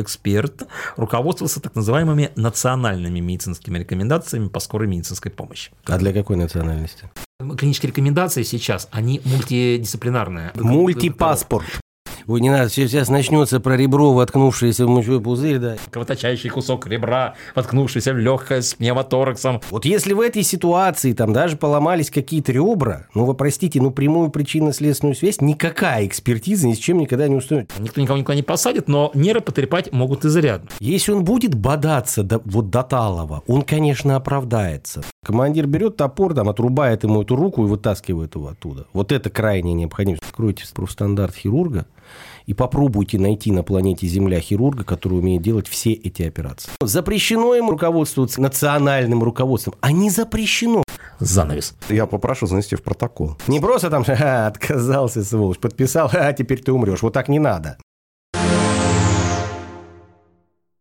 эксперт руководствовался так называемыми национальными медицинскими рекомендациями по скорой медицинской помощи. А для какой национальности? Клинические рекомендации сейчас, они мультидисциплинарные. Мультипаспорт. Ой, не надо, сейчас начнется про ребро, воткнувшееся в мочевой пузырь, да. Кровоточащий кусок ребра, воткнувшийся в легкое с пневмотораксом. Вот если в этой ситуации там даже поломались какие-то ребра, ну вы простите, ну прямую причинно-следственную связь никакая экспертиза ни с чем никогда не установит. Никто никого никуда не посадит, но нервы потрепать могут изрядно. Если он будет бодаться до, вот до талого, он, конечно, оправдается. Командир берет топор, там, отрубает ему эту руку и вытаскивает его оттуда. Вот это крайняя необходимость. Откройте профстандарт хирурга, и попробуйте найти на планете Земля хирурга, который умеет делать все эти операции. Запрещено ему руководствоваться национальным руководством, а не запрещено. Занавес. Я попрошу занести в протокол. Не просто там, ха, отказался, сволочь, подписал, а теперь ты умрешь. Вот так не надо.